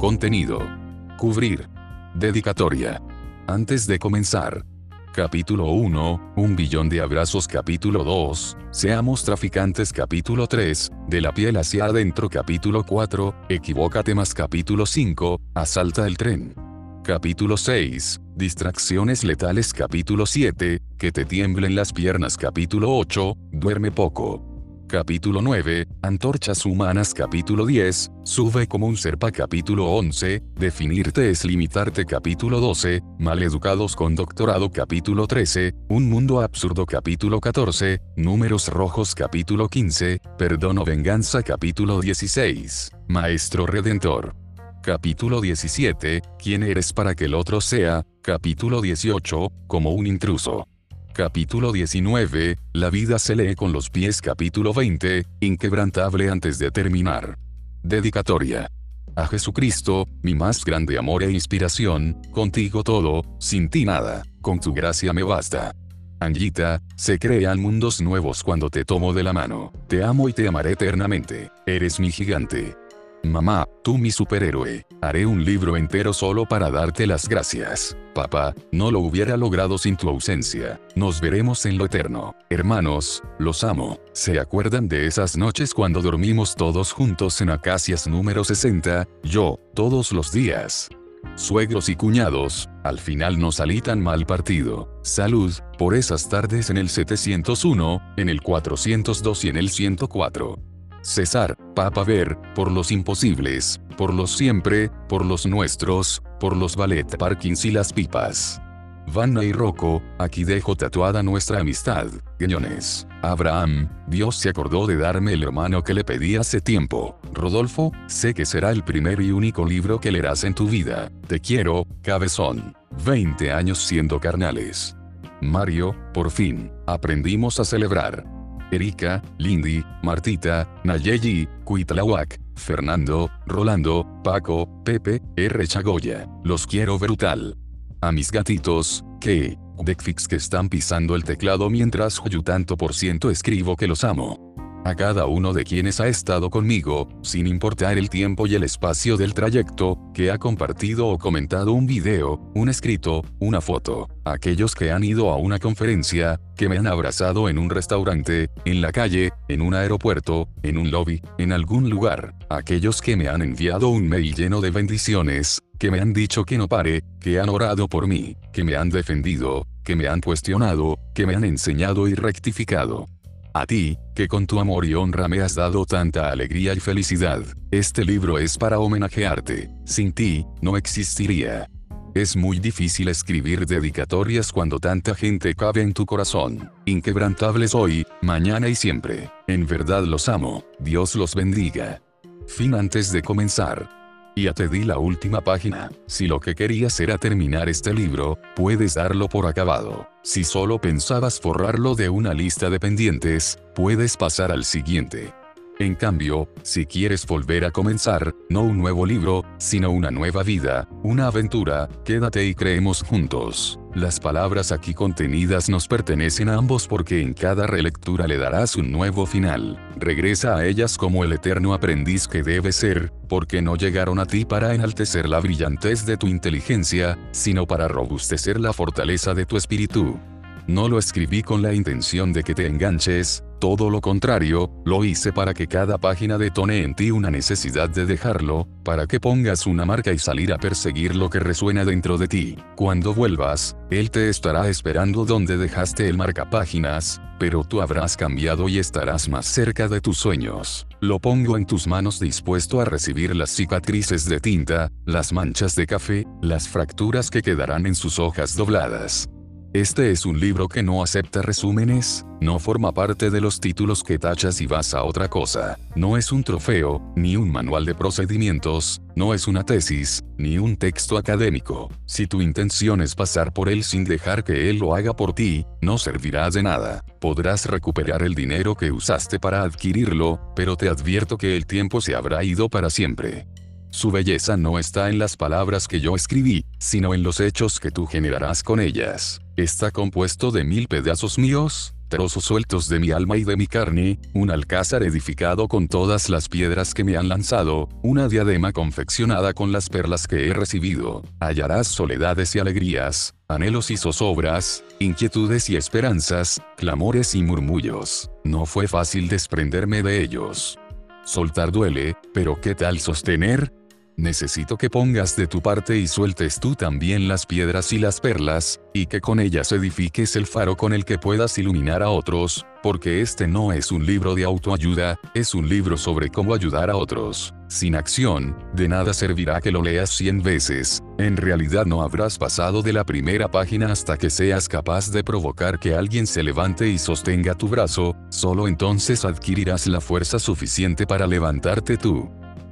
Contenido. Cubrir. Dedicatoria. Antes de comenzar. Capítulo 1, Un billón de abrazos capítulo 2, Seamos traficantes capítulo 3, De la piel hacia adentro capítulo 4, Equivócate más capítulo 5, Asalta el tren. Capítulo 6, Distracciones letales capítulo 7, Que te tiemblen las piernas capítulo 8, Duerme poco. Capítulo 9, Antorchas Humanas Capítulo 10, Sube como un serpa Capítulo 11, Definirte es limitarte Capítulo 12, Maleducados con doctorado Capítulo 13, Un mundo absurdo Capítulo 14, Números rojos Capítulo 15, Perdón o venganza Capítulo 16, Maestro Redentor. Capítulo 17, ¿Quién eres para que el otro sea? Capítulo 18, como un intruso. Capítulo 19, La vida se lee con los pies capítulo 20, Inquebrantable antes de terminar. Dedicatoria. A Jesucristo, mi más grande amor e inspiración, contigo todo, sin ti nada, con tu gracia me basta. Angita, se crean mundos nuevos cuando te tomo de la mano, te amo y te amaré eternamente, eres mi gigante. Mamá, tú mi superhéroe, haré un libro entero solo para darte las gracias. Papá, no lo hubiera logrado sin tu ausencia. Nos veremos en lo eterno. Hermanos, los amo. ¿Se acuerdan de esas noches cuando dormimos todos juntos en Acacias número 60? Yo, todos los días. Suegros y cuñados, al final no salí tan mal partido. Salud, por esas tardes en el 701, en el 402 y en el 104. César, Papa Ver, por los imposibles, por los siempre, por los nuestros, por los ballet parkings y las pipas. Vanna y Rocco, aquí dejo tatuada nuestra amistad, guiñones. Abraham, Dios se acordó de darme el hermano que le pedí hace tiempo. Rodolfo, sé que será el primer y único libro que leerás en tu vida. Te quiero, cabezón. 20 años siendo carnales. Mario, por fin, aprendimos a celebrar. Erika, Lindy, Martita, Nayeli, Cuitlahuac, Fernando, Rolando, Paco, Pepe, R. Chagoya. Los quiero brutal. A mis gatitos, que, Deckfix que están pisando el teclado mientras yo tanto por ciento escribo que los amo a cada uno de quienes ha estado conmigo, sin importar el tiempo y el espacio del trayecto, que ha compartido o comentado un video, un escrito, una foto, aquellos que han ido a una conferencia, que me han abrazado en un restaurante, en la calle, en un aeropuerto, en un lobby, en algún lugar, aquellos que me han enviado un mail lleno de bendiciones, que me han dicho que no pare, que han orado por mí, que me han defendido, que me han cuestionado, que me han enseñado y rectificado. A ti, que con tu amor y honra me has dado tanta alegría y felicidad, este libro es para homenajearte. Sin ti, no existiría. Es muy difícil escribir dedicatorias cuando tanta gente cabe en tu corazón. Inquebrantables hoy, mañana y siempre. En verdad los amo. Dios los bendiga. Fin antes de comenzar. Ya te di la última página. Si lo que querías era terminar este libro, puedes darlo por acabado. Si solo pensabas forrarlo de una lista de pendientes, puedes pasar al siguiente. En cambio, si quieres volver a comenzar, no un nuevo libro, sino una nueva vida, una aventura, quédate y creemos juntos. Las palabras aquí contenidas nos pertenecen a ambos porque en cada relectura le darás un nuevo final. Regresa a ellas como el eterno aprendiz que debe ser, porque no llegaron a ti para enaltecer la brillantez de tu inteligencia, sino para robustecer la fortaleza de tu espíritu. No lo escribí con la intención de que te enganches, todo lo contrario, lo hice para que cada página detone en ti una necesidad de dejarlo, para que pongas una marca y salir a perseguir lo que resuena dentro de ti. Cuando vuelvas, él te estará esperando donde dejaste el marcapáginas, pero tú habrás cambiado y estarás más cerca de tus sueños. Lo pongo en tus manos dispuesto a recibir las cicatrices de tinta, las manchas de café, las fracturas que quedarán en sus hojas dobladas. Este es un libro que no acepta resúmenes, no forma parte de los títulos que tachas y vas a otra cosa, no es un trofeo, ni un manual de procedimientos, no es una tesis, ni un texto académico. Si tu intención es pasar por él sin dejar que él lo haga por ti, no servirá de nada. Podrás recuperar el dinero que usaste para adquirirlo, pero te advierto que el tiempo se habrá ido para siempre. Su belleza no está en las palabras que yo escribí, sino en los hechos que tú generarás con ellas. ¿Está compuesto de mil pedazos míos? trozos sueltos de mi alma y de mi carne, un alcázar edificado con todas las piedras que me han lanzado, una diadema confeccionada con las perlas que he recibido. Hallarás soledades y alegrías, anhelos y zozobras, inquietudes y esperanzas, clamores y murmullos. No fue fácil desprenderme de ellos. Soltar duele, pero ¿qué tal sostener? Necesito que pongas de tu parte y sueltes tú también las piedras y las perlas, y que con ellas edifiques el faro con el que puedas iluminar a otros, porque este no es un libro de autoayuda, es un libro sobre cómo ayudar a otros. Sin acción, de nada servirá que lo leas cien veces, en realidad no habrás pasado de la primera página hasta que seas capaz de provocar que alguien se levante y sostenga tu brazo, solo entonces adquirirás la fuerza suficiente para levantarte tú.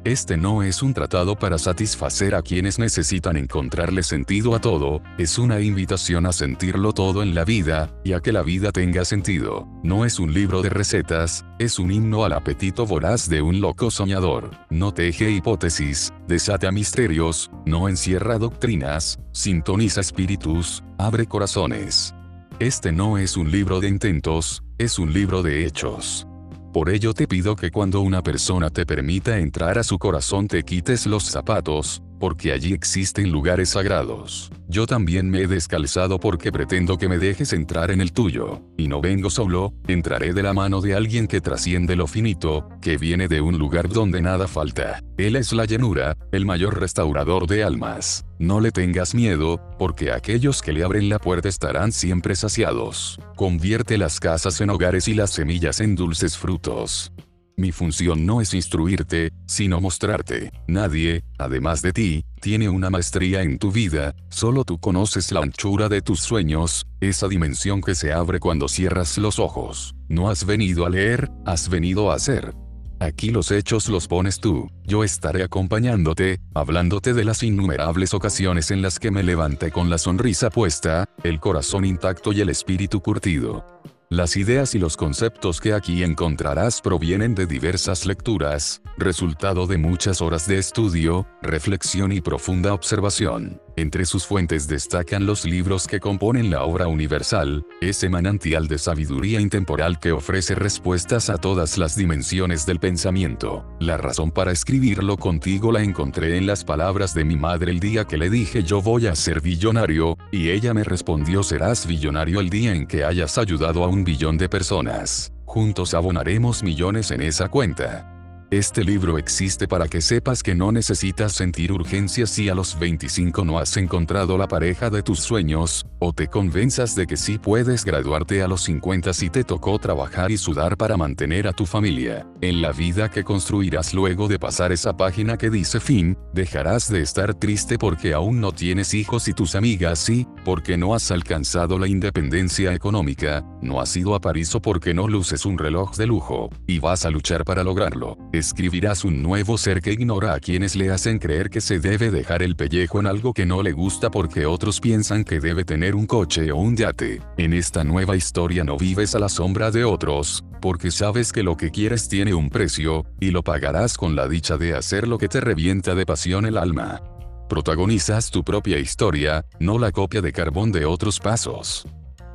Este no es un tratado para satisfacer a quienes necesitan encontrarle sentido a todo, es una invitación a sentirlo todo en la vida, y a que la vida tenga sentido. No es un libro de recetas, es un himno al apetito voraz de un loco soñador. No teje hipótesis, desata misterios, no encierra doctrinas, sintoniza espíritus, abre corazones. Este no es un libro de intentos, es un libro de hechos. Por ello te pido que cuando una persona te permita entrar a su corazón te quites los zapatos, porque allí existen lugares sagrados. Yo también me he descalzado porque pretendo que me dejes entrar en el tuyo, y no vengo solo, entraré de la mano de alguien que trasciende lo finito, que viene de un lugar donde nada falta. Él es la llanura, el mayor restaurador de almas. No le tengas miedo, porque aquellos que le abren la puerta estarán siempre saciados. Convierte las casas en hogares y las semillas en dulces frutos. Mi función no es instruirte, sino mostrarte. Nadie, además de ti, tiene una maestría en tu vida, solo tú conoces la anchura de tus sueños, esa dimensión que se abre cuando cierras los ojos. No has venido a leer, has venido a hacer. Aquí los hechos los pones tú, yo estaré acompañándote, hablándote de las innumerables ocasiones en las que me levanté con la sonrisa puesta, el corazón intacto y el espíritu curtido. Las ideas y los conceptos que aquí encontrarás provienen de diversas lecturas, resultado de muchas horas de estudio, reflexión y profunda observación. Entre sus fuentes destacan los libros que componen la obra universal, ese manantial de sabiduría intemporal que ofrece respuestas a todas las dimensiones del pensamiento. La razón para escribirlo contigo la encontré en las palabras de mi madre el día que le dije yo voy a ser billonario, y ella me respondió serás billonario el día en que hayas ayudado a un billón de personas. Juntos abonaremos millones en esa cuenta. Este libro existe para que sepas que no necesitas sentir urgencia si a los 25 no has encontrado la pareja de tus sueños, o te convenzas de que sí puedes graduarte a los 50 si te tocó trabajar y sudar para mantener a tu familia. En la vida que construirás luego de pasar esa página que dice fin, dejarás de estar triste porque aún no tienes hijos y tus amigas sí, porque no has alcanzado la independencia económica, no has ido a París o porque no luces un reloj de lujo, y vas a luchar para lograrlo escribirás un nuevo ser que ignora a quienes le hacen creer que se debe dejar el pellejo en algo que no le gusta porque otros piensan que debe tener un coche o un yate. En esta nueva historia no vives a la sombra de otros, porque sabes que lo que quieres tiene un precio, y lo pagarás con la dicha de hacer lo que te revienta de pasión el alma. Protagonizas tu propia historia, no la copia de carbón de otros pasos.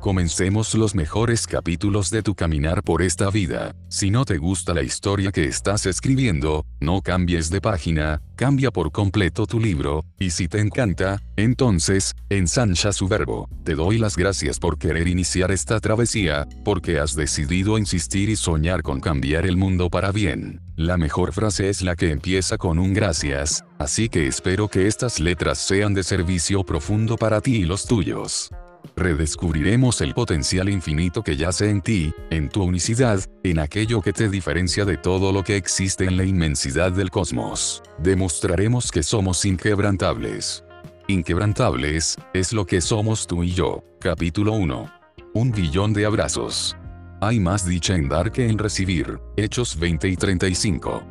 Comencemos los mejores capítulos de tu caminar por esta vida. Si no te gusta la historia que estás escribiendo, no cambies de página, cambia por completo tu libro, y si te encanta, entonces, ensancha su verbo. Te doy las gracias por querer iniciar esta travesía, porque has decidido insistir y soñar con cambiar el mundo para bien. La mejor frase es la que empieza con un gracias, así que espero que estas letras sean de servicio profundo para ti y los tuyos redescubriremos el potencial infinito que yace en ti, en tu unicidad, en aquello que te diferencia de todo lo que existe en la inmensidad del cosmos. Demostraremos que somos inquebrantables. Inquebrantables, es lo que somos tú y yo. Capítulo 1. Un billón de abrazos. Hay más dicha en dar que en recibir. Hechos 20 y 35.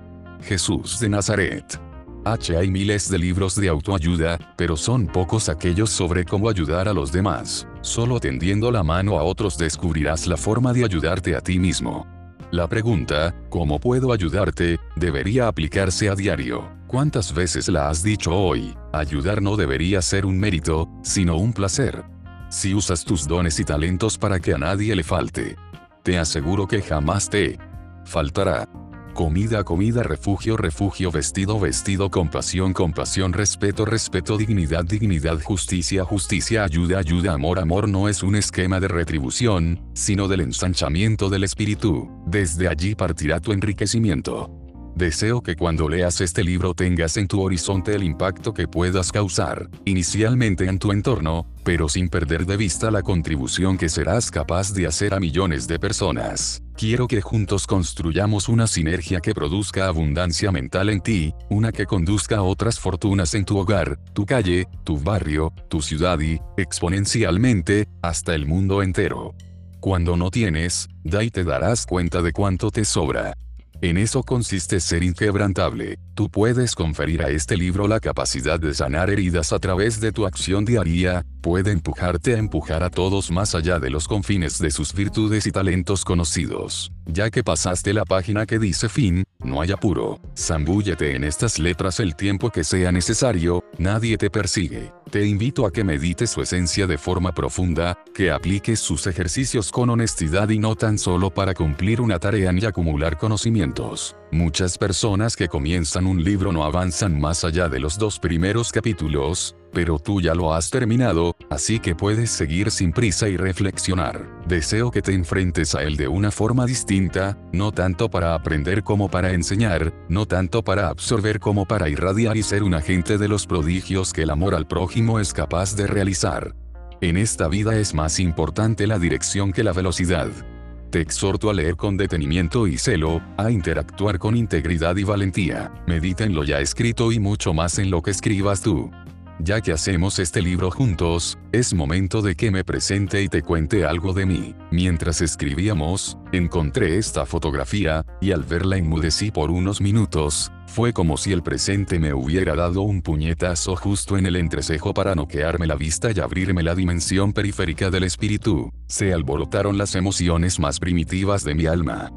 Jesús de Nazaret. H. Hay miles de libros de autoayuda, pero son pocos aquellos sobre cómo ayudar a los demás. Solo tendiendo la mano a otros descubrirás la forma de ayudarte a ti mismo. La pregunta, ¿cómo puedo ayudarte?, debería aplicarse a diario. ¿Cuántas veces la has dicho hoy? Ayudar no debería ser un mérito, sino un placer. Si usas tus dones y talentos para que a nadie le falte. te aseguro que jamás te faltará. Comida, comida, refugio, refugio, vestido, vestido, compasión, compasión, respeto, respeto, dignidad, dignidad, justicia, justicia, ayuda, ayuda, amor, amor no es un esquema de retribución, sino del ensanchamiento del espíritu. Desde allí partirá tu enriquecimiento. Deseo que cuando leas este libro tengas en tu horizonte el impacto que puedas causar, inicialmente en tu entorno, pero sin perder de vista la contribución que serás capaz de hacer a millones de personas. Quiero que juntos construyamos una sinergia que produzca abundancia mental en ti, una que conduzca a otras fortunas en tu hogar, tu calle, tu barrio, tu ciudad y, exponencialmente, hasta el mundo entero. Cuando no tienes, da y te darás cuenta de cuánto te sobra. En eso consiste ser inquebrantable. Tú puedes conferir a este libro la capacidad de sanar heridas a través de tu acción diaria, puede empujarte a empujar a todos más allá de los confines de sus virtudes y talentos conocidos. Ya que pasaste la página que dice fin, no hay apuro. Zambúllete en estas letras el tiempo que sea necesario, nadie te persigue. Te invito a que medites su esencia de forma profunda, que apliques sus ejercicios con honestidad y no tan solo para cumplir una tarea ni acumular conocimientos. Muchas personas que un libro no avanzan más allá de los dos primeros capítulos, pero tú ya lo has terminado, así que puedes seguir sin prisa y reflexionar. Deseo que te enfrentes a él de una forma distinta, no tanto para aprender como para enseñar, no tanto para absorber como para irradiar y ser un agente de los prodigios que el amor al prójimo es capaz de realizar. En esta vida es más importante la dirección que la velocidad. Te exhorto a leer con detenimiento y celo, a interactuar con integridad y valentía. Medita en lo ya escrito y mucho más en lo que escribas tú. Ya que hacemos este libro juntos, es momento de que me presente y te cuente algo de mí. Mientras escribíamos, encontré esta fotografía, y al verla enmudecí por unos minutos, fue como si el presente me hubiera dado un puñetazo justo en el entrecejo para noquearme la vista y abrirme la dimensión periférica del espíritu. Se alborotaron las emociones más primitivas de mi alma.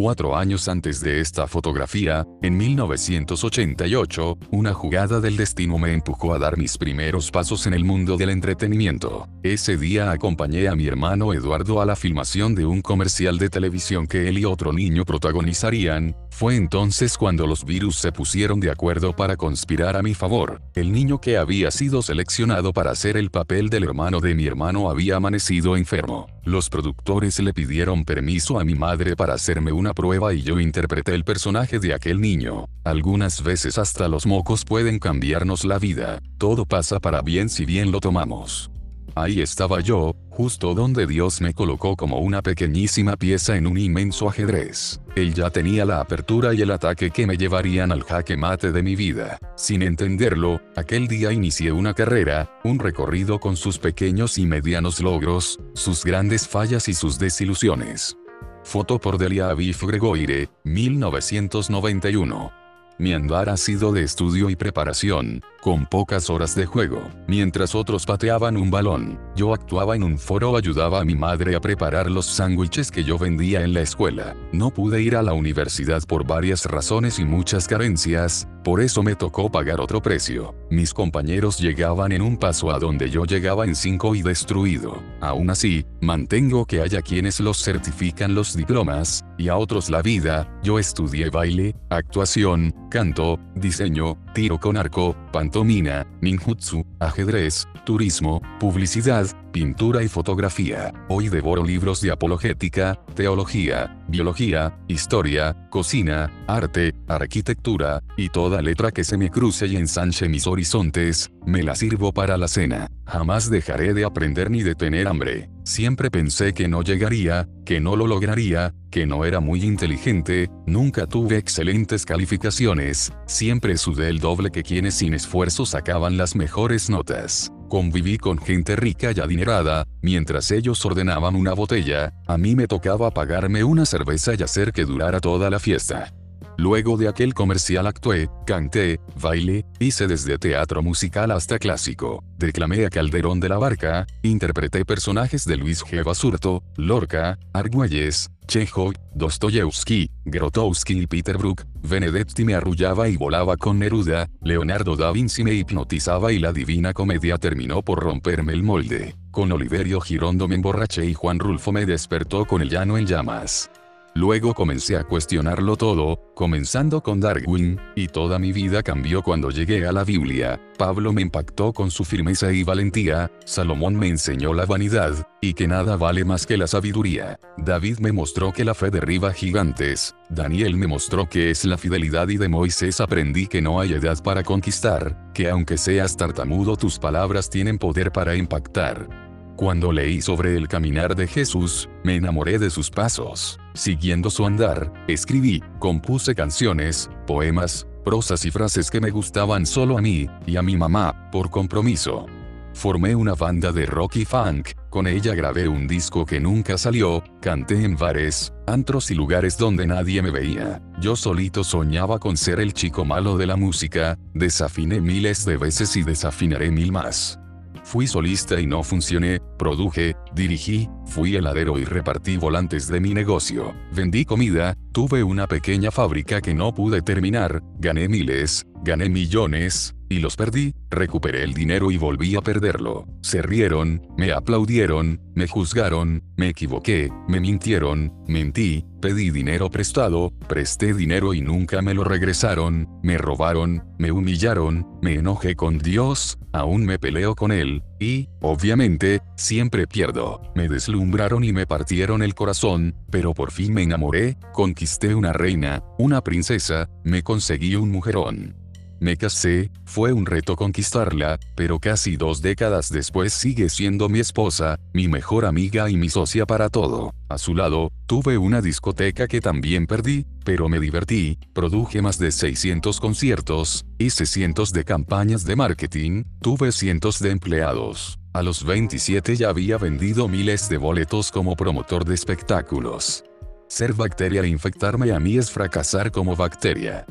Cuatro años antes de esta fotografía, en 1988, una jugada del destino me empujó a dar mis primeros pasos en el mundo del entretenimiento. Ese día acompañé a mi hermano Eduardo a la filmación de un comercial de televisión que él y otro niño protagonizarían, fue entonces cuando los virus se pusieron de acuerdo para conspirar a mi favor. El niño que había sido seleccionado para hacer el papel del hermano de mi hermano había amanecido enfermo. Los productores le pidieron permiso a mi madre para hacerme una prueba y yo interpreté el personaje de aquel niño. Algunas veces hasta los mocos pueden cambiarnos la vida. Todo pasa para bien si bien lo tomamos. Ahí estaba yo, justo donde Dios me colocó como una pequeñísima pieza en un inmenso ajedrez. Él ya tenía la apertura y el ataque que me llevarían al jaque mate de mi vida. Sin entenderlo, aquel día inicié una carrera, un recorrido con sus pequeños y medianos logros, sus grandes fallas y sus desilusiones. Foto por Delia Aviv Gregoire, 1991. Mi andar ha sido de estudio y preparación, con pocas horas de juego. Mientras otros pateaban un balón, yo actuaba en un foro o ayudaba a mi madre a preparar los sándwiches que yo vendía en la escuela. No pude ir a la universidad por varias razones y muchas carencias, por eso me tocó pagar otro precio. Mis compañeros llegaban en un paso a donde yo llegaba en cinco y destruido. Aún así, mantengo que haya quienes los certifican los diplomas, y a otros la vida, yo estudié baile, actuación, canto, diseño, tiro con arco, pantomina, ninjutsu, ajedrez, turismo, publicidad, pintura y fotografía. Hoy devoro libros de apologética, teología, biología, historia, cocina, arte, arquitectura, y toda letra que se me cruce y ensanche mis horizontes, me la sirvo para la cena. Jamás dejaré de aprender ni de tener hambre. Siempre pensé que no llegaría, que no lo lograría, que no era muy inteligente, nunca tuve excelentes calificaciones, siempre sudé el doble que quienes sin esfuerzo sacaban las mejores notas. Conviví con gente rica y adinerada, mientras ellos ordenaban una botella, a mí me tocaba pagarme una cerveza y hacer que durara toda la fiesta. Luego de aquel comercial actué, canté, bailé, hice desde teatro musical hasta clásico, declamé a Calderón de la Barca, interpreté personajes de Luis G. Basurto, Lorca, Argüelles, Chekhov, Dostoyevsky, Grotowski y Peter Brook, Benedetti me arrullaba y volaba con Neruda, Leonardo da Vinci me hipnotizaba y la divina comedia terminó por romperme el molde. con Oliverio Girondo me emborraché y Juan Rulfo me despertó con el llano en llamas. Luego comencé a cuestionarlo todo, comenzando con Darwin, y toda mi vida cambió cuando llegué a la Biblia. Pablo me impactó con su firmeza y valentía, Salomón me enseñó la vanidad, y que nada vale más que la sabiduría. David me mostró que la fe derriba gigantes, Daniel me mostró que es la fidelidad y de Moisés aprendí que no hay edad para conquistar, que aunque seas tartamudo tus palabras tienen poder para impactar. Cuando leí sobre el caminar de Jesús, me enamoré de sus pasos. Siguiendo su andar, escribí, compuse canciones, poemas, prosas y frases que me gustaban solo a mí, y a mi mamá, por compromiso. Formé una banda de rock y funk, con ella grabé un disco que nunca salió, canté en bares, antros y lugares donde nadie me veía. Yo solito soñaba con ser el chico malo de la música, desafiné miles de veces y desafinaré mil más. Fui solista y no funcioné, produje, dirigí, fui heladero y repartí volantes de mi negocio. Vendí comida, tuve una pequeña fábrica que no pude terminar, gané miles, gané millones, y los perdí, recuperé el dinero y volví a perderlo. Se rieron, me aplaudieron, me juzgaron, me equivoqué, me mintieron, mentí, pedí dinero prestado, presté dinero y nunca me lo regresaron, me robaron, me humillaron, me enojé con Dios, aún me peleo con Él, y, obviamente, siempre pierdo. Me deslumbraron y me partieron el corazón, pero por fin me enamoré, conquisté una reina, una princesa, me conseguí un mujerón. Me casé, fue un reto conquistarla, pero casi dos décadas después sigue siendo mi esposa, mi mejor amiga y mi socia para todo. A su lado, tuve una discoteca que también perdí, pero me divertí, produje más de 600 conciertos, hice cientos de campañas de marketing, tuve cientos de empleados. A los 27 ya había vendido miles de boletos como promotor de espectáculos. Ser bacteria e infectarme a mí es fracasar como bacteria.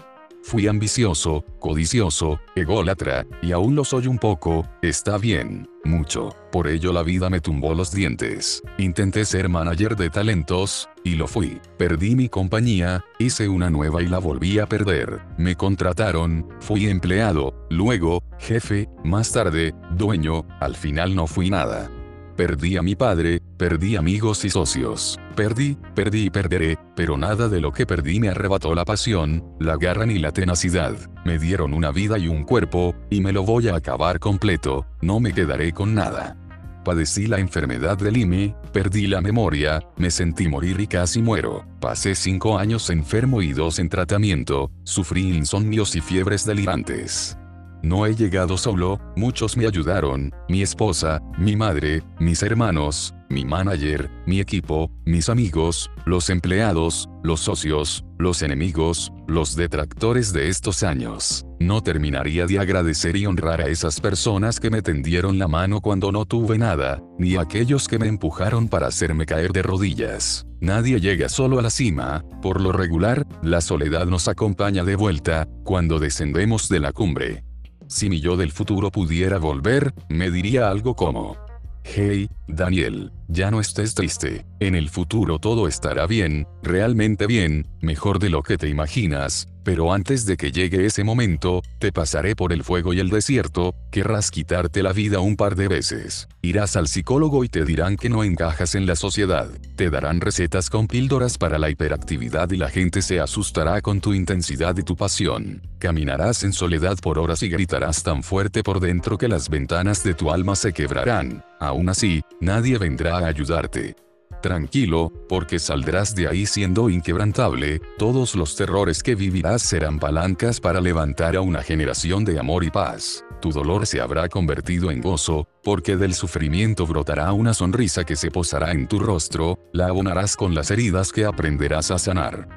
Fui ambicioso, codicioso, ególatra, y aún lo soy un poco, está bien, mucho. Por ello la vida me tumbó los dientes. Intenté ser manager de talentos, y lo fui. Perdí mi compañía, hice una nueva y la volví a perder. Me contrataron, fui empleado, luego, jefe, más tarde, dueño, al final no fui nada. Perdí a mi padre, perdí amigos y socios. Perdí, perdí y perderé, pero nada de lo que perdí me arrebató la pasión, la garra ni la tenacidad. Me dieron una vida y un cuerpo, y me lo voy a acabar completo, no me quedaré con nada. Padecí la enfermedad del IME, perdí la memoria, me sentí morir y casi muero. Pasé cinco años enfermo y dos en tratamiento, sufrí insomnios y fiebres delirantes. No he llegado solo, muchos me ayudaron, mi esposa, mi madre, mis hermanos, mi manager, mi equipo, mis amigos, los empleados, los socios, los enemigos, los detractores de estos años. No terminaría de agradecer y honrar a esas personas que me tendieron la mano cuando no tuve nada, ni a aquellos que me empujaron para hacerme caer de rodillas. Nadie llega solo a la cima, por lo regular, la soledad nos acompaña de vuelta, cuando descendemos de la cumbre. Si mi yo del futuro pudiera volver, me diría algo como, Hey, Daniel, ya no estés triste, en el futuro todo estará bien, realmente bien, mejor de lo que te imaginas, pero antes de que llegue ese momento, te pasaré por el fuego y el desierto, querrás quitarte la vida un par de veces. Irás al psicólogo y te dirán que no encajas en la sociedad. Te darán recetas con píldoras para la hiperactividad y la gente se asustará con tu intensidad y tu pasión. Caminarás en soledad por horas y gritarás tan fuerte por dentro que las ventanas de tu alma se quebrarán. Aún así, nadie vendrá a ayudarte. Tranquilo, porque saldrás de ahí siendo inquebrantable, todos los terrores que vivirás serán palancas para levantar a una generación de amor y paz. Tu dolor se habrá convertido en gozo, porque del sufrimiento brotará una sonrisa que se posará en tu rostro, la abonarás con las heridas que aprenderás a sanar.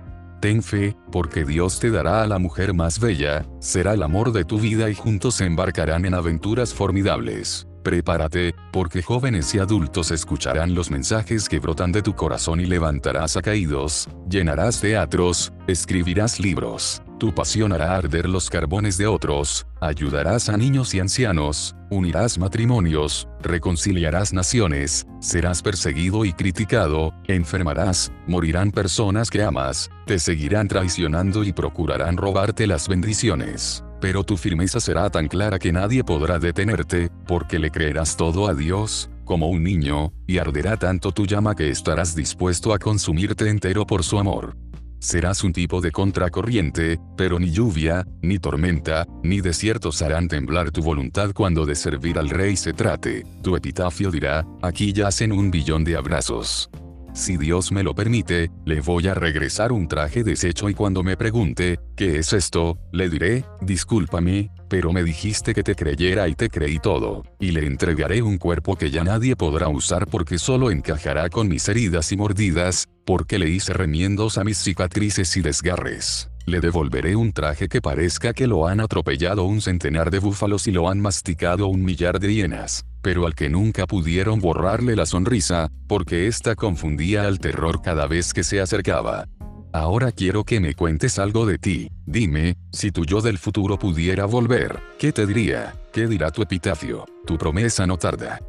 Ten fe, porque Dios te dará a la mujer más bella, será el amor de tu vida y juntos se embarcarán en aventuras formidables. Prepárate, porque jóvenes y adultos escucharán los mensajes que brotan de tu corazón y levantarás a caídos, llenarás teatros, escribirás libros, tu pasión hará arder los carbones de otros, ayudarás a niños y ancianos, unirás matrimonios, reconciliarás naciones, serás perseguido y criticado, enfermarás, morirán personas que amas, te seguirán traicionando y procurarán robarte las bendiciones pero tu firmeza será tan clara que nadie podrá detenerte, porque le creerás todo a Dios, como un niño, y arderá tanto tu llama que estarás dispuesto a consumirte entero por su amor. Serás un tipo de contracorriente, pero ni lluvia, ni tormenta, ni desiertos harán temblar tu voluntad cuando de servir al rey se trate. Tu epitafio dirá, aquí yacen un billón de abrazos. Si Dios me lo permite, le voy a regresar un traje deshecho y cuando me pregunte, ¿qué es esto? Le diré, discúlpame, pero me dijiste que te creyera y te creí todo, y le entregaré un cuerpo que ya nadie podrá usar porque solo encajará con mis heridas y mordidas, porque le hice remiendos a mis cicatrices y desgarres. Le devolveré un traje que parezca que lo han atropellado un centenar de búfalos y lo han masticado un millar de hienas, pero al que nunca pudieron borrarle la sonrisa, porque ésta confundía al terror cada vez que se acercaba. Ahora quiero que me cuentes algo de ti. Dime, si tu yo del futuro pudiera volver, ¿qué te diría? ¿Qué dirá tu epitafio? Tu promesa no tarda.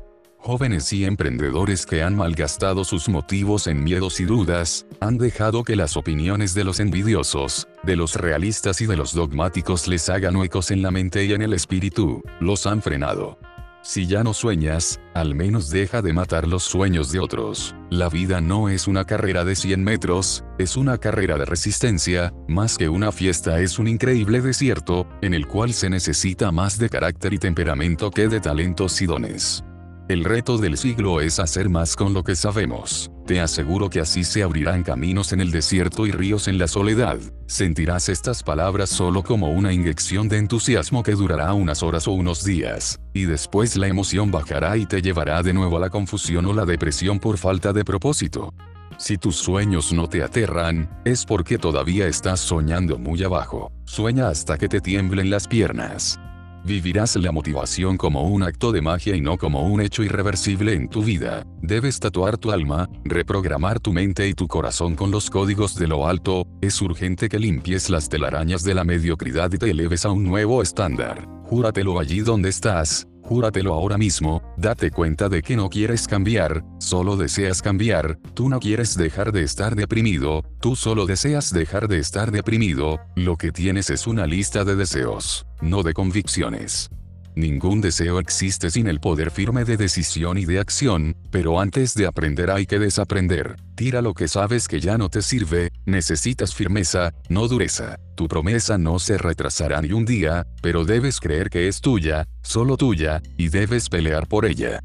Jóvenes y emprendedores que han malgastado sus motivos en miedos y dudas, han dejado que las opiniones de los envidiosos, de los realistas y de los dogmáticos les hagan huecos en la mente y en el espíritu, los han frenado. Si ya no sueñas, al menos deja de matar los sueños de otros. La vida no es una carrera de 100 metros, es una carrera de resistencia, más que una fiesta es un increíble desierto, en el cual se necesita más de carácter y temperamento que de talentos y dones. El reto del siglo es hacer más con lo que sabemos. Te aseguro que así se abrirán caminos en el desierto y ríos en la soledad. Sentirás estas palabras solo como una inyección de entusiasmo que durará unas horas o unos días, y después la emoción bajará y te llevará de nuevo a la confusión o la depresión por falta de propósito. Si tus sueños no te aterran, es porque todavía estás soñando muy abajo. Sueña hasta que te tiemblen las piernas. Vivirás la motivación como un acto de magia y no como un hecho irreversible en tu vida. Debes tatuar tu alma, reprogramar tu mente y tu corazón con los códigos de lo alto, es urgente que limpies las telarañas de la mediocridad y te eleves a un nuevo estándar. Júratelo allí donde estás, Júratelo ahora mismo, date cuenta de que no quieres cambiar, solo deseas cambiar, tú no quieres dejar de estar deprimido, tú solo deseas dejar de estar deprimido, lo que tienes es una lista de deseos, no de convicciones. Ningún deseo existe sin el poder firme de decisión y de acción, pero antes de aprender hay que desaprender. Tira lo que sabes que ya no te sirve, necesitas firmeza, no dureza. Tu promesa no se retrasará ni un día, pero debes creer que es tuya, solo tuya, y debes pelear por ella.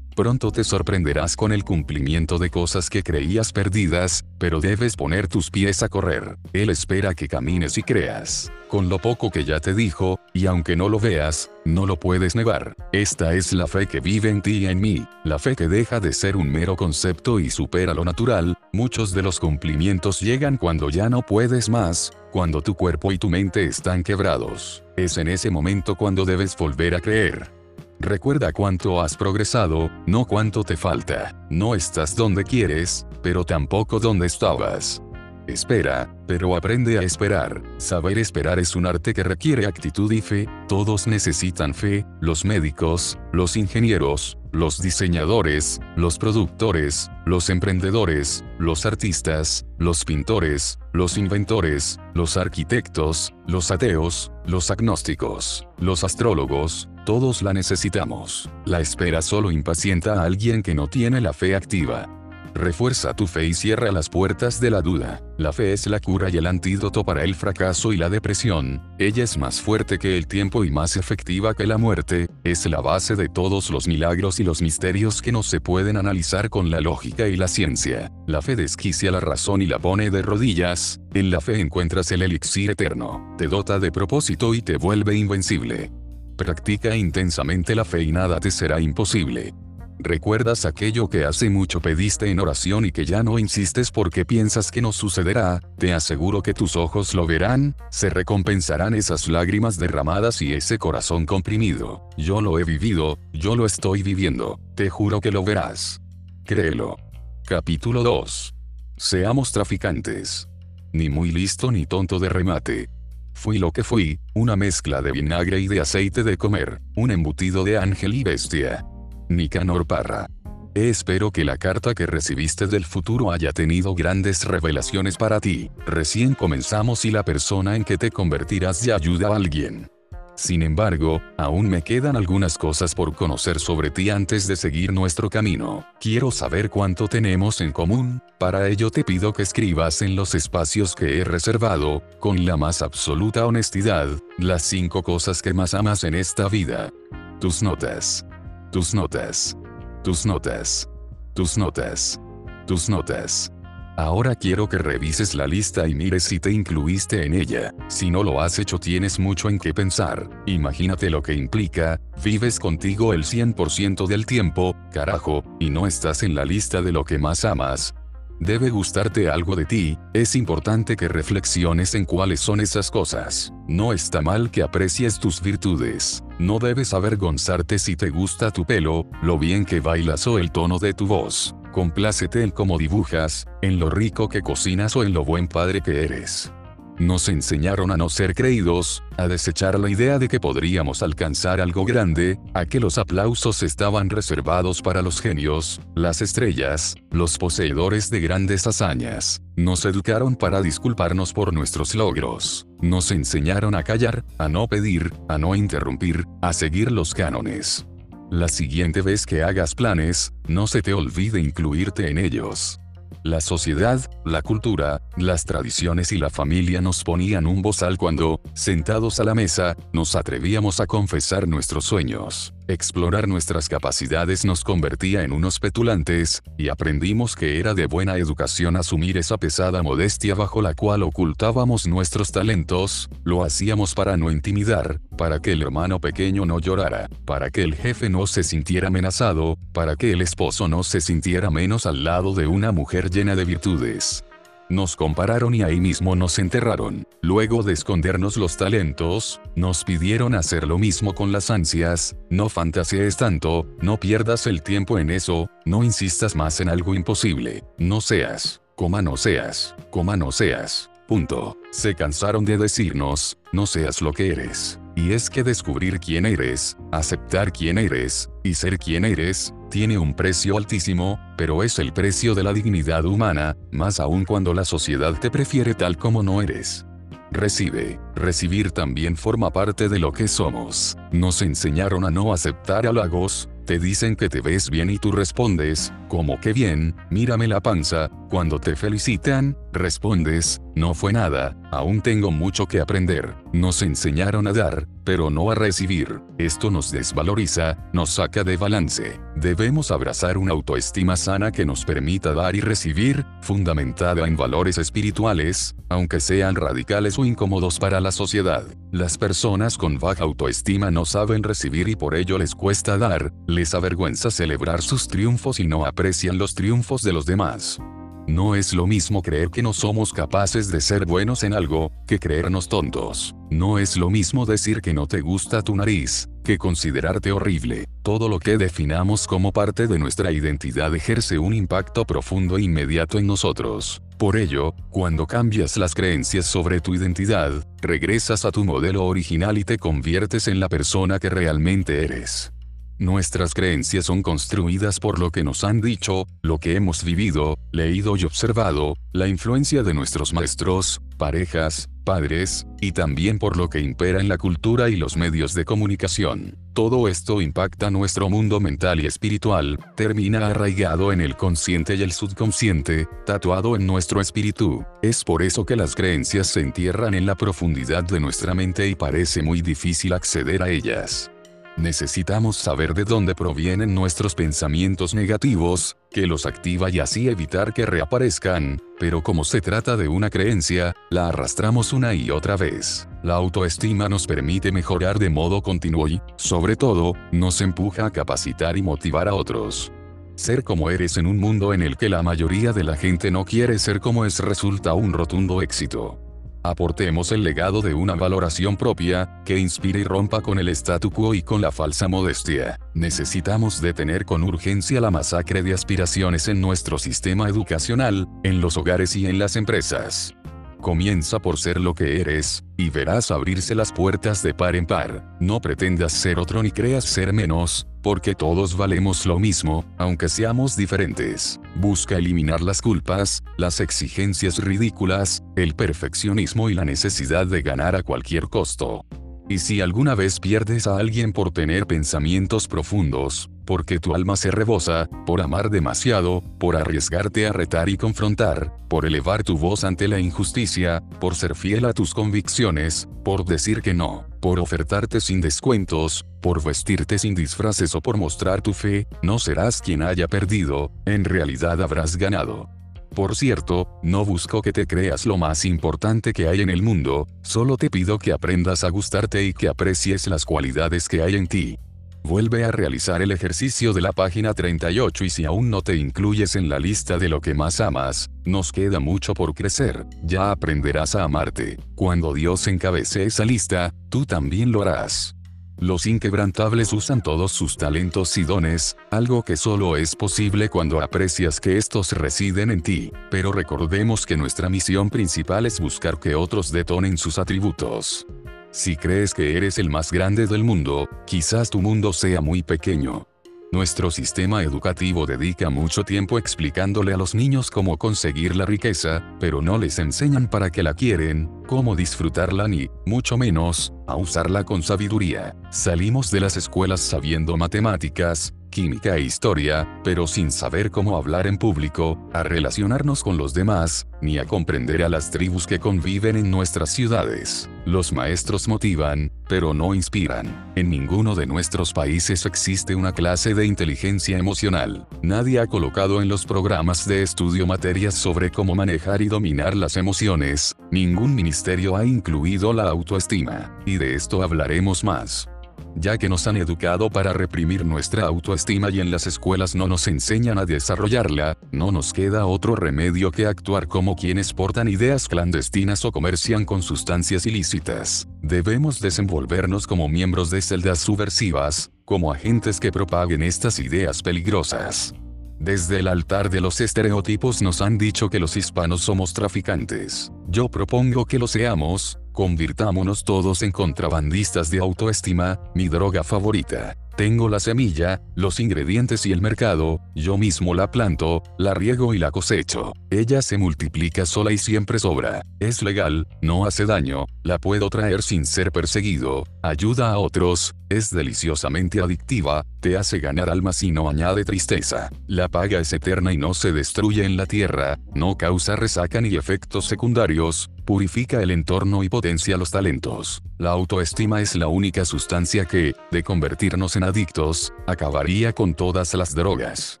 Pronto te sorprenderás con el cumplimiento de cosas que creías perdidas, pero debes poner tus pies a correr. Él espera que camines y creas. Con lo poco que ya te dijo, y aunque no lo veas, no lo puedes negar. Esta es la fe que vive en ti y en mí, la fe que deja de ser un mero concepto y supera lo natural. Muchos de los cumplimientos llegan cuando ya no puedes más, cuando tu cuerpo y tu mente están quebrados. Es en ese momento cuando debes volver a creer. Recuerda cuánto has progresado, no cuánto te falta. No estás donde quieres, pero tampoco donde estabas. Espera, pero aprende a esperar. Saber esperar es un arte que requiere actitud y fe, todos necesitan fe, los médicos, los ingenieros, los diseñadores, los productores, los emprendedores, los artistas, los pintores, los inventores, los arquitectos, los ateos, los agnósticos, los astrólogos, todos la necesitamos. La espera solo impacienta a alguien que no tiene la fe activa. Refuerza tu fe y cierra las puertas de la duda. La fe es la cura y el antídoto para el fracaso y la depresión. Ella es más fuerte que el tiempo y más efectiva que la muerte. Es la base de todos los milagros y los misterios que no se pueden analizar con la lógica y la ciencia. La fe desquicia la razón y la pone de rodillas. En la fe encuentras el elixir eterno. Te dota de propósito y te vuelve invencible. Practica intensamente la fe y nada te será imposible. ¿Recuerdas aquello que hace mucho pediste en oración y que ya no insistes porque piensas que no sucederá? Te aseguro que tus ojos lo verán, se recompensarán esas lágrimas derramadas y ese corazón comprimido. Yo lo he vivido, yo lo estoy viviendo, te juro que lo verás. Créelo. Capítulo 2. Seamos traficantes. Ni muy listo ni tonto de remate. Fui lo que fui, una mezcla de vinagre y de aceite de comer, un embutido de ángel y bestia. Nicanor Parra. Espero que la carta que recibiste del futuro haya tenido grandes revelaciones para ti. Recién comenzamos y la persona en que te convertirás ya ayuda a alguien. Sin embargo, aún me quedan algunas cosas por conocer sobre ti antes de seguir nuestro camino. Quiero saber cuánto tenemos en común, para ello te pido que escribas en los espacios que he reservado, con la más absoluta honestidad, las cinco cosas que más amas en esta vida. Tus notas. Tus notas. Tus notas. Tus notas. Tus notas. Ahora quiero que revises la lista y mires si te incluiste en ella. Si no lo has hecho tienes mucho en qué pensar. Imagínate lo que implica, vives contigo el 100% del tiempo, carajo, y no estás en la lista de lo que más amas. Debe gustarte algo de ti, es importante que reflexiones en cuáles son esas cosas. No está mal que aprecies tus virtudes. No debes avergonzarte si te gusta tu pelo, lo bien que bailas o el tono de tu voz. Complácete en cómo dibujas, en lo rico que cocinas o en lo buen padre que eres. Nos enseñaron a no ser creídos, a desechar la idea de que podríamos alcanzar algo grande, a que los aplausos estaban reservados para los genios, las estrellas, los poseedores de grandes hazañas. Nos educaron para disculparnos por nuestros logros. Nos enseñaron a callar, a no pedir, a no interrumpir, a seguir los cánones. La siguiente vez que hagas planes, no se te olvide incluirte en ellos. La sociedad, la cultura, las tradiciones y la familia nos ponían un bozal cuando, sentados a la mesa, nos atrevíamos a confesar nuestros sueños. Explorar nuestras capacidades nos convertía en unos petulantes, y aprendimos que era de buena educación asumir esa pesada modestia bajo la cual ocultábamos nuestros talentos, lo hacíamos para no intimidar, para que el hermano pequeño no llorara, para que el jefe no se sintiera amenazado, para que el esposo no se sintiera menos al lado de una mujer llena de virtudes. Nos compararon y ahí mismo nos enterraron. Luego de escondernos los talentos, nos pidieron hacer lo mismo con las ansias, no fantasees tanto, no pierdas el tiempo en eso, no insistas más en algo imposible, no seas, coma no seas, coma no seas. Punto. Se cansaron de decirnos, no seas lo que eres. Y es que descubrir quién eres, aceptar quién eres, y ser quien eres, tiene un precio altísimo, pero es el precio de la dignidad humana, más aún cuando la sociedad te prefiere tal como no eres. Recibe. Recibir también forma parte de lo que somos. Nos enseñaron a no aceptar halagos, te dicen que te ves bien y tú respondes, como que bien, mírame la panza, cuando te felicitan, respondes, no fue nada, aún tengo mucho que aprender. Nos enseñaron a dar, pero no a recibir. Esto nos desvaloriza, nos saca de balance. Debemos abrazar una autoestima sana que nos permita dar y recibir, fundamentada en valores espirituales, aunque sean radicales o incómodos para la sociedad. Las personas con baja autoestima no saben recibir y por ello les cuesta dar, les avergüenza celebrar sus triunfos y no aprecian los triunfos de los demás. No es lo mismo creer que no somos capaces de ser buenos en algo, que creernos tontos. No es lo mismo decir que no te gusta tu nariz, que considerarte horrible. Todo lo que definamos como parte de nuestra identidad ejerce un impacto profundo e inmediato en nosotros. Por ello, cuando cambias las creencias sobre tu identidad, regresas a tu modelo original y te conviertes en la persona que realmente eres. Nuestras creencias son construidas por lo que nos han dicho, lo que hemos vivido, leído y observado, la influencia de nuestros maestros, parejas, padres, y también por lo que impera en la cultura y los medios de comunicación. Todo esto impacta nuestro mundo mental y espiritual, termina arraigado en el consciente y el subconsciente, tatuado en nuestro espíritu. Es por eso que las creencias se entierran en la profundidad de nuestra mente y parece muy difícil acceder a ellas. Necesitamos saber de dónde provienen nuestros pensamientos negativos, que los activa y así evitar que reaparezcan, pero como se trata de una creencia, la arrastramos una y otra vez. La autoestima nos permite mejorar de modo continuo y, sobre todo, nos empuja a capacitar y motivar a otros. Ser como eres en un mundo en el que la mayoría de la gente no quiere ser como es resulta un rotundo éxito. Aportemos el legado de una valoración propia, que inspire y rompa con el statu quo y con la falsa modestia. Necesitamos detener con urgencia la masacre de aspiraciones en nuestro sistema educacional, en los hogares y en las empresas. Comienza por ser lo que eres, y verás abrirse las puertas de par en par. No pretendas ser otro ni creas ser menos, porque todos valemos lo mismo, aunque seamos diferentes. Busca eliminar las culpas, las exigencias ridículas, el perfeccionismo y la necesidad de ganar a cualquier costo. Y si alguna vez pierdes a alguien por tener pensamientos profundos, porque tu alma se rebosa, por amar demasiado, por arriesgarte a retar y confrontar, por elevar tu voz ante la injusticia, por ser fiel a tus convicciones, por decir que no, por ofertarte sin descuentos, por vestirte sin disfraces o por mostrar tu fe, no serás quien haya perdido, en realidad habrás ganado. Por cierto, no busco que te creas lo más importante que hay en el mundo, solo te pido que aprendas a gustarte y que aprecies las cualidades que hay en ti. Vuelve a realizar el ejercicio de la página 38 y si aún no te incluyes en la lista de lo que más amas, nos queda mucho por crecer, ya aprenderás a amarte. Cuando Dios encabece esa lista, tú también lo harás. Los inquebrantables usan todos sus talentos y dones, algo que solo es posible cuando aprecias que estos residen en ti, pero recordemos que nuestra misión principal es buscar que otros detonen sus atributos. Si crees que eres el más grande del mundo, quizás tu mundo sea muy pequeño. Nuestro sistema educativo dedica mucho tiempo explicándole a los niños cómo conseguir la riqueza, pero no les enseñan para qué la quieren, cómo disfrutarla ni, mucho menos, a usarla con sabiduría. Salimos de las escuelas sabiendo matemáticas, química e historia, pero sin saber cómo hablar en público, a relacionarnos con los demás, ni a comprender a las tribus que conviven en nuestras ciudades. Los maestros motivan, pero no inspiran. En ninguno de nuestros países existe una clase de inteligencia emocional. Nadie ha colocado en los programas de estudio materias sobre cómo manejar y dominar las emociones. Ningún ministerio ha incluido la autoestima. Y de esto hablaremos más ya que nos han educado para reprimir nuestra autoestima y en las escuelas no nos enseñan a desarrollarla, no nos queda otro remedio que actuar como quienes portan ideas clandestinas o comercian con sustancias ilícitas. Debemos desenvolvernos como miembros de celdas subversivas, como agentes que propaguen estas ideas peligrosas. Desde el altar de los estereotipos nos han dicho que los hispanos somos traficantes. Yo propongo que lo seamos, Convirtámonos todos en contrabandistas de autoestima, mi droga favorita. Tengo la semilla, los ingredientes y el mercado, yo mismo la planto, la riego y la cosecho. Ella se multiplica sola y siempre sobra. Es legal, no hace daño, la puedo traer sin ser perseguido, ayuda a otros, es deliciosamente adictiva, te hace ganar almas y no añade tristeza. La paga es eterna y no se destruye en la tierra, no causa resaca ni efectos secundarios, purifica el entorno y potencia los talentos. La autoestima es la única sustancia que, de convertirnos en adictos, acabaría con todas las drogas.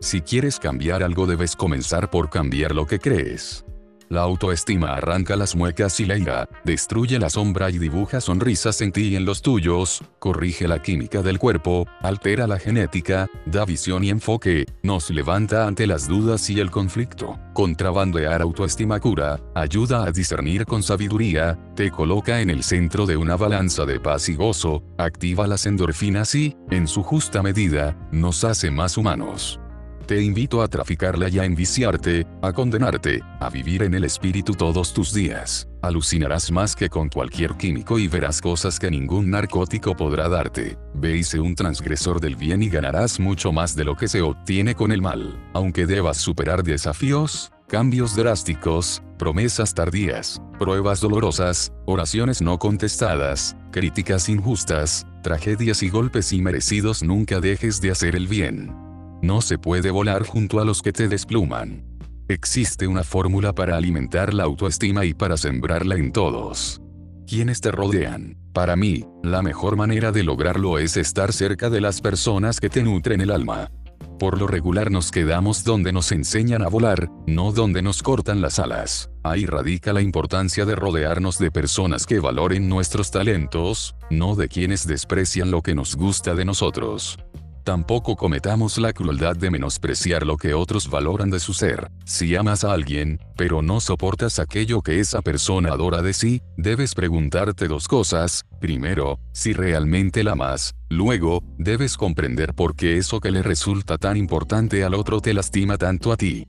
Si quieres cambiar algo debes comenzar por cambiar lo que crees. La autoestima arranca las muecas y la ira, destruye la sombra y dibuja sonrisas en ti y en los tuyos, corrige la química del cuerpo, altera la genética, da visión y enfoque, nos levanta ante las dudas y el conflicto. Contrabandear autoestima cura, ayuda a discernir con sabiduría, te coloca en el centro de una balanza de paz y gozo, activa las endorfinas y, en su justa medida, nos hace más humanos. Te invito a traficarla y a enviciarte, a condenarte, a vivir en el espíritu todos tus días. Alucinarás más que con cualquier químico y verás cosas que ningún narcótico podrá darte. Ve y un transgresor del bien y ganarás mucho más de lo que se obtiene con el mal. Aunque debas superar desafíos, cambios drásticos, promesas tardías, pruebas dolorosas, oraciones no contestadas, críticas injustas, tragedias y golpes inmerecidos, nunca dejes de hacer el bien. No se puede volar junto a los que te despluman. Existe una fórmula para alimentar la autoestima y para sembrarla en todos. Quienes te rodean. Para mí, la mejor manera de lograrlo es estar cerca de las personas que te nutren el alma. Por lo regular nos quedamos donde nos enseñan a volar, no donde nos cortan las alas. Ahí radica la importancia de rodearnos de personas que valoren nuestros talentos, no de quienes desprecian lo que nos gusta de nosotros. Tampoco cometamos la crueldad de menospreciar lo que otros valoran de su ser. Si amas a alguien, pero no soportas aquello que esa persona adora de sí, debes preguntarte dos cosas. Primero, si realmente la amas. Luego, debes comprender por qué eso que le resulta tan importante al otro te lastima tanto a ti.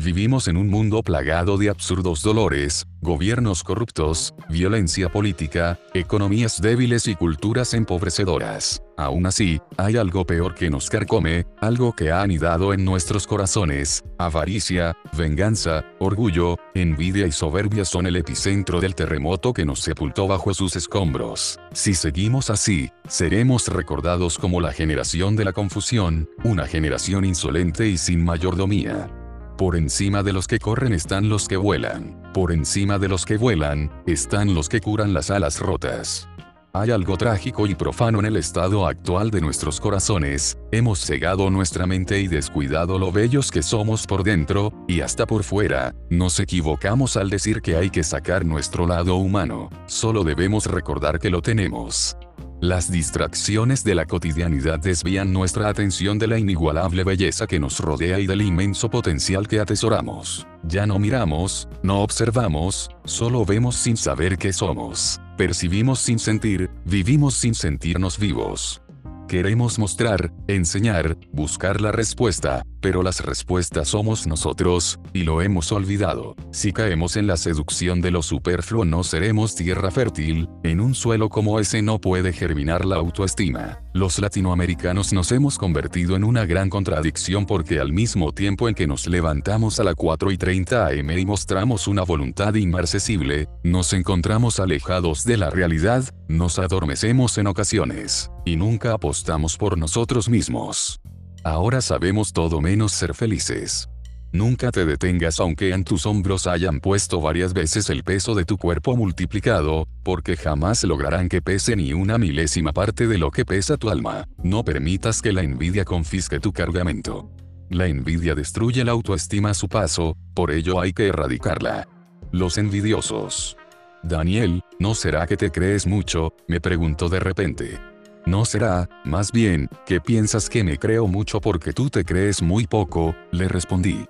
Vivimos en un mundo plagado de absurdos dolores, gobiernos corruptos, violencia política, economías débiles y culturas empobrecedoras. Aún así, hay algo peor que nos carcome, algo que ha anidado en nuestros corazones, avaricia, venganza, orgullo, envidia y soberbia son el epicentro del terremoto que nos sepultó bajo sus escombros. Si seguimos así, seremos recordados como la generación de la confusión, una generación insolente y sin mayordomía. Por encima de los que corren están los que vuelan. Por encima de los que vuelan, están los que curan las alas rotas. Hay algo trágico y profano en el estado actual de nuestros corazones, hemos cegado nuestra mente y descuidado lo bellos que somos por dentro, y hasta por fuera, nos equivocamos al decir que hay que sacar nuestro lado humano, solo debemos recordar que lo tenemos. Las distracciones de la cotidianidad desvían nuestra atención de la inigualable belleza que nos rodea y del inmenso potencial que atesoramos. Ya no miramos, no observamos, solo vemos sin saber qué somos. Percibimos sin sentir, vivimos sin sentirnos vivos. Queremos mostrar, enseñar, buscar la respuesta, pero las respuestas somos nosotros, y lo hemos olvidado. Si caemos en la seducción de lo superfluo no seremos tierra fértil, en un suelo como ese no puede germinar la autoestima. Los latinoamericanos nos hemos convertido en una gran contradicción porque al mismo tiempo en que nos levantamos a la 4 y 30 am y mostramos una voluntad inmarcesible, nos encontramos alejados de la realidad, nos adormecemos en ocasiones, y nunca apostamos por nosotros mismos. Ahora sabemos todo menos ser felices. Nunca te detengas aunque en tus hombros hayan puesto varias veces el peso de tu cuerpo multiplicado, porque jamás lograrán que pese ni una milésima parte de lo que pesa tu alma. No permitas que la envidia confisque tu cargamento. La envidia destruye la autoestima a su paso, por ello hay que erradicarla. Los envidiosos. Daniel, ¿no será que te crees mucho? me preguntó de repente. No será, más bien, que piensas que me creo mucho porque tú te crees muy poco, le respondí.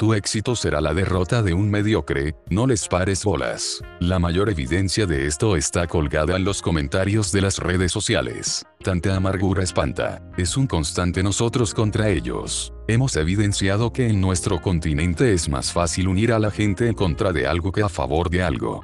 Tu éxito será la derrota de un mediocre, no les pares bolas. La mayor evidencia de esto está colgada en los comentarios de las redes sociales. Tanta amargura espanta. Es un constante nosotros contra ellos. Hemos evidenciado que en nuestro continente es más fácil unir a la gente en contra de algo que a favor de algo.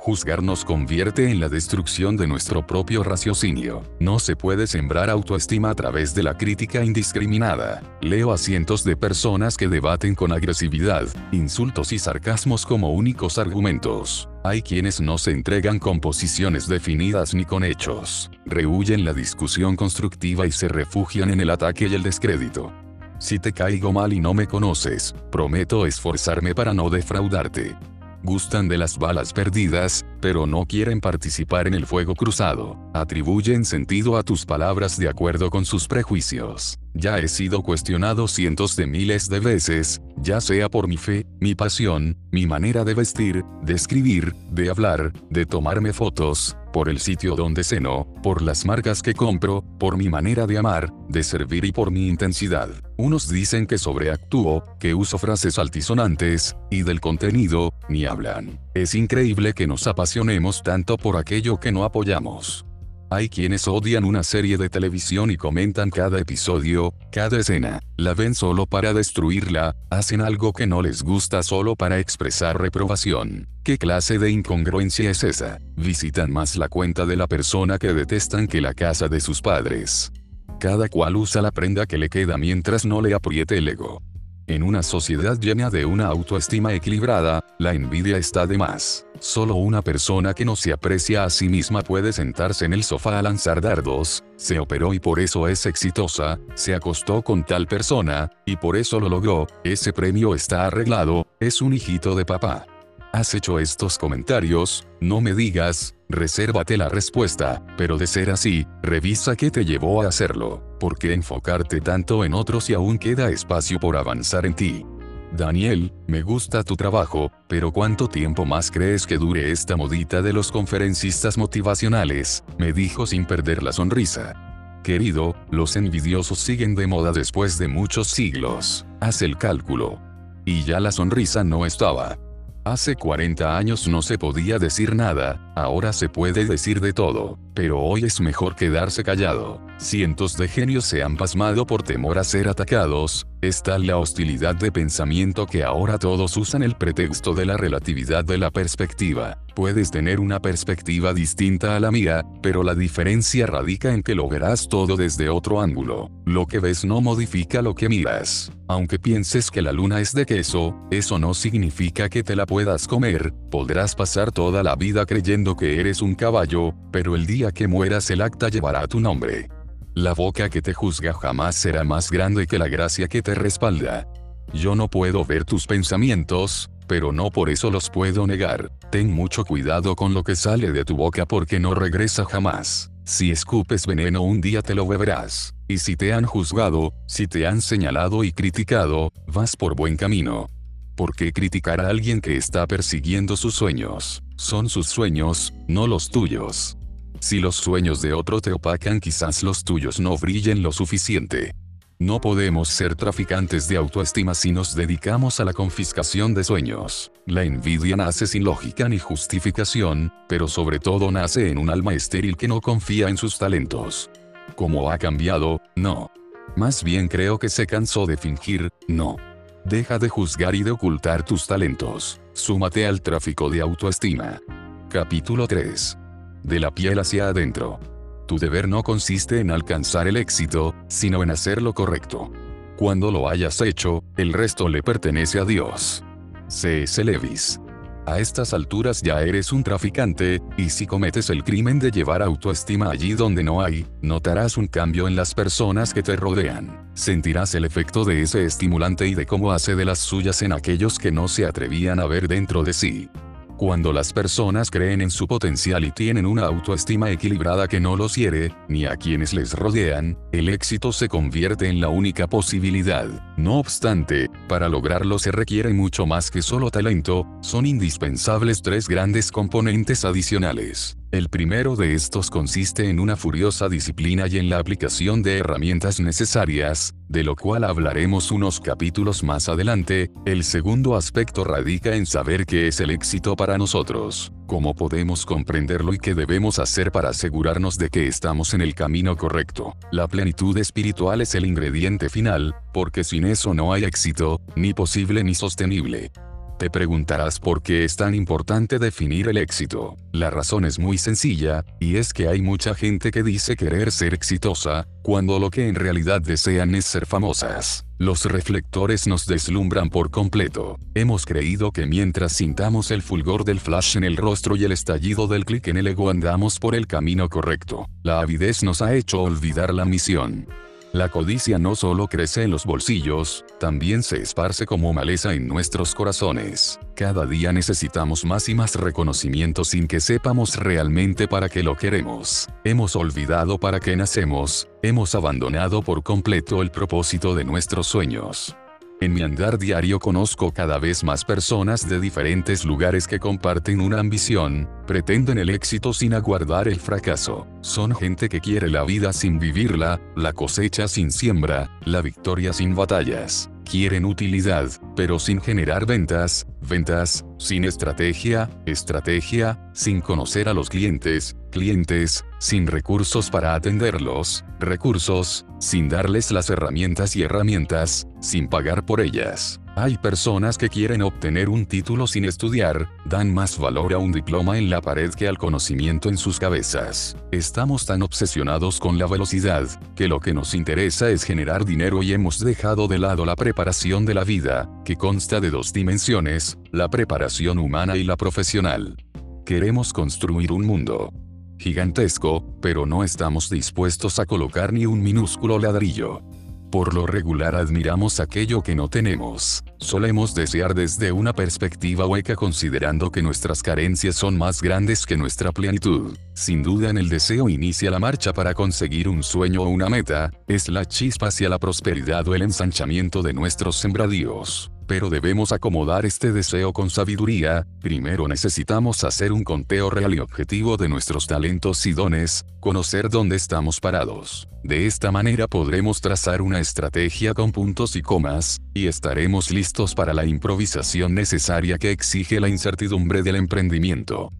Juzgar nos convierte en la destrucción de nuestro propio raciocinio. No se puede sembrar autoestima a través de la crítica indiscriminada. Leo a cientos de personas que debaten con agresividad, insultos y sarcasmos como únicos argumentos. Hay quienes no se entregan con posiciones definidas ni con hechos. Rehuyen la discusión constructiva y se refugian en el ataque y el descrédito. Si te caigo mal y no me conoces, prometo esforzarme para no defraudarte gustan de las balas perdidas, pero no quieren participar en el fuego cruzado. Atribuyen sentido a tus palabras de acuerdo con sus prejuicios. Ya he sido cuestionado cientos de miles de veces, ya sea por mi fe, mi pasión, mi manera de vestir, de escribir, de hablar, de tomarme fotos, por el sitio donde ceno, por las marcas que compro, por mi manera de amar, de servir y por mi intensidad. Unos dicen que sobreactúo, que uso frases altisonantes, y del contenido, ni hablan. Es increíble que nos apasionemos tanto por aquello que no apoyamos. Hay quienes odian una serie de televisión y comentan cada episodio, cada escena, la ven solo para destruirla, hacen algo que no les gusta solo para expresar reprobación. ¿Qué clase de incongruencia es esa? Visitan más la cuenta de la persona que detestan que la casa de sus padres. Cada cual usa la prenda que le queda mientras no le apriete el ego. En una sociedad llena de una autoestima equilibrada, la envidia está de más. Solo una persona que no se aprecia a sí misma puede sentarse en el sofá a lanzar dardos, se operó y por eso es exitosa, se acostó con tal persona, y por eso lo logró, ese premio está arreglado, es un hijito de papá. ¿Has hecho estos comentarios? No me digas, resérvate la respuesta, pero de ser así, revisa qué te llevó a hacerlo. ¿Por qué enfocarte tanto en otros y aún queda espacio por avanzar en ti? Daniel, me gusta tu trabajo, pero ¿cuánto tiempo más crees que dure esta modita de los conferencistas motivacionales? Me dijo sin perder la sonrisa. Querido, los envidiosos siguen de moda después de muchos siglos. Haz el cálculo. Y ya la sonrisa no estaba. Hace 40 años no se podía decir nada, Ahora se puede decir de todo, pero hoy es mejor quedarse callado. Cientos de genios se han pasmado por temor a ser atacados, está la hostilidad de pensamiento que ahora todos usan el pretexto de la relatividad de la perspectiva. Puedes tener una perspectiva distinta a la mía, pero la diferencia radica en que lo verás todo desde otro ángulo. Lo que ves no modifica lo que miras. Aunque pienses que la luna es de queso, eso no significa que te la puedas comer, podrás pasar toda la vida creyendo que eres un caballo, pero el que mueras el acta llevará tu nombre. La boca que te juzga jamás será más grande que la gracia que te respalda. Yo no puedo ver tus pensamientos, pero no por eso los puedo negar. Ten mucho cuidado con lo que sale de tu boca porque no regresa jamás. Si escupes veneno un día te lo beberás. Y si te han juzgado, si te han señalado y criticado, vas por buen camino. ¿Por qué criticar a alguien que está persiguiendo sus sueños? Son sus sueños, no los tuyos. Si los sueños de otro te opacan quizás los tuyos no brillen lo suficiente. No podemos ser traficantes de autoestima si nos dedicamos a la confiscación de sueños. La envidia nace sin lógica ni justificación, pero sobre todo nace en un alma estéril que no confía en sus talentos. ¿Cómo ha cambiado? No. Más bien creo que se cansó de fingir, no. Deja de juzgar y de ocultar tus talentos. Súmate al tráfico de autoestima. Capítulo 3. De la piel hacia adentro. Tu deber no consiste en alcanzar el éxito, sino en hacer lo correcto. Cuando lo hayas hecho, el resto le pertenece a Dios. C.S. Levis. A estas alturas ya eres un traficante, y si cometes el crimen de llevar autoestima allí donde no hay, notarás un cambio en las personas que te rodean. Sentirás el efecto de ese estimulante y de cómo hace de las suyas en aquellos que no se atrevían a ver dentro de sí. Cuando las personas creen en su potencial y tienen una autoestima equilibrada que no los hiere, ni a quienes les rodean, el éxito se convierte en la única posibilidad. No obstante, para lograrlo se requiere mucho más que solo talento, son indispensables tres grandes componentes adicionales. El primero de estos consiste en una furiosa disciplina y en la aplicación de herramientas necesarias, de lo cual hablaremos unos capítulos más adelante, el segundo aspecto radica en saber qué es el éxito para nosotros, cómo podemos comprenderlo y qué debemos hacer para asegurarnos de que estamos en el camino correcto. La plenitud espiritual es el ingrediente final, porque sin eso no hay éxito, ni posible ni sostenible. Te preguntarás por qué es tan importante definir el éxito. La razón es muy sencilla, y es que hay mucha gente que dice querer ser exitosa, cuando lo que en realidad desean es ser famosas. Los reflectores nos deslumbran por completo. Hemos creído que mientras sintamos el fulgor del flash en el rostro y el estallido del clic en el ego andamos por el camino correcto. La avidez nos ha hecho olvidar la misión. La codicia no solo crece en los bolsillos, también se esparce como maleza en nuestros corazones. Cada día necesitamos más y más reconocimiento sin que sepamos realmente para qué lo queremos. Hemos olvidado para qué nacemos, hemos abandonado por completo el propósito de nuestros sueños. En mi andar diario conozco cada vez más personas de diferentes lugares que comparten una ambición, pretenden el éxito sin aguardar el fracaso. Son gente que quiere la vida sin vivirla, la cosecha sin siembra, la victoria sin batallas. Quieren utilidad, pero sin generar ventas, ventas, sin estrategia, estrategia, sin conocer a los clientes, clientes, sin recursos para atenderlos, recursos, sin darles las herramientas y herramientas, sin pagar por ellas. Hay personas que quieren obtener un título sin estudiar, dan más valor a un diploma en la pared que al conocimiento en sus cabezas. Estamos tan obsesionados con la velocidad, que lo que nos interesa es generar dinero y hemos dejado de lado la preparación de la vida, que consta de dos dimensiones, la preparación humana y la profesional. Queremos construir un mundo gigantesco, pero no estamos dispuestos a colocar ni un minúsculo ladrillo. Por lo regular admiramos aquello que no tenemos. Solemos desear desde una perspectiva hueca considerando que nuestras carencias son más grandes que nuestra plenitud. Sin duda en el deseo inicia la marcha para conseguir un sueño o una meta, es la chispa hacia la prosperidad o el ensanchamiento de nuestros sembradíos pero debemos acomodar este deseo con sabiduría, primero necesitamos hacer un conteo real y objetivo de nuestros talentos y dones, conocer dónde estamos parados. De esta manera podremos trazar una estrategia con puntos y comas, y estaremos listos para la improvisación necesaria que exige la incertidumbre del emprendimiento.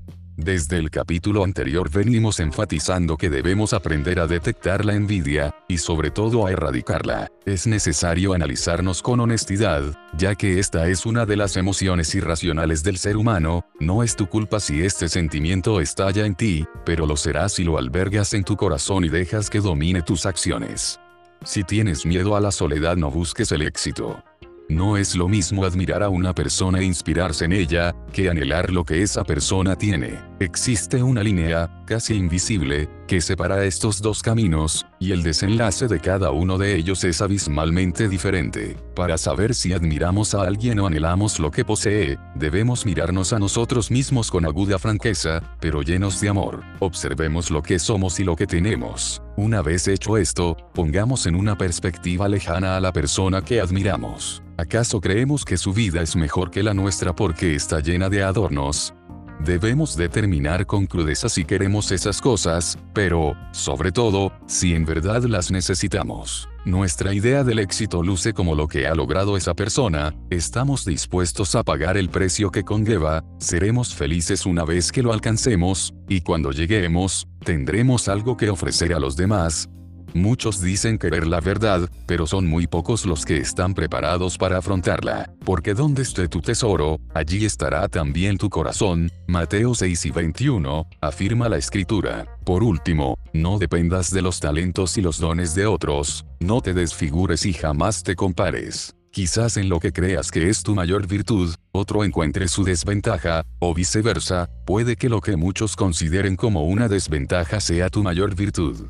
Desde el capítulo anterior venimos enfatizando que debemos aprender a detectar la envidia, y sobre todo a erradicarla. Es necesario analizarnos con honestidad, ya que esta es una de las emociones irracionales del ser humano, no es tu culpa si este sentimiento estalla en ti, pero lo será si lo albergas en tu corazón y dejas que domine tus acciones. Si tienes miedo a la soledad no busques el éxito. No es lo mismo admirar a una persona e inspirarse en ella, que anhelar lo que esa persona tiene. Existe una línea, casi invisible, que separa estos dos caminos, y el desenlace de cada uno de ellos es abismalmente diferente. Para saber si admiramos a alguien o anhelamos lo que posee, debemos mirarnos a nosotros mismos con aguda franqueza, pero llenos de amor. Observemos lo que somos y lo que tenemos. Una vez hecho esto, pongamos en una perspectiva lejana a la persona que admiramos. ¿Acaso creemos que su vida es mejor que la nuestra porque está llena de adornos? Debemos determinar con crudeza si queremos esas cosas, pero, sobre todo, si en verdad las necesitamos. Nuestra idea del éxito luce como lo que ha logrado esa persona, estamos dispuestos a pagar el precio que conlleva, seremos felices una vez que lo alcancemos, y cuando lleguemos, tendremos algo que ofrecer a los demás, Muchos dicen querer la verdad, pero son muy pocos los que están preparados para afrontarla, porque donde esté tu tesoro, allí estará también tu corazón. Mateo 6 y 21, afirma la escritura. Por último, no dependas de los talentos y los dones de otros, no te desfigures y jamás te compares. Quizás en lo que creas que es tu mayor virtud, otro encuentre su desventaja, o viceversa, puede que lo que muchos consideren como una desventaja sea tu mayor virtud.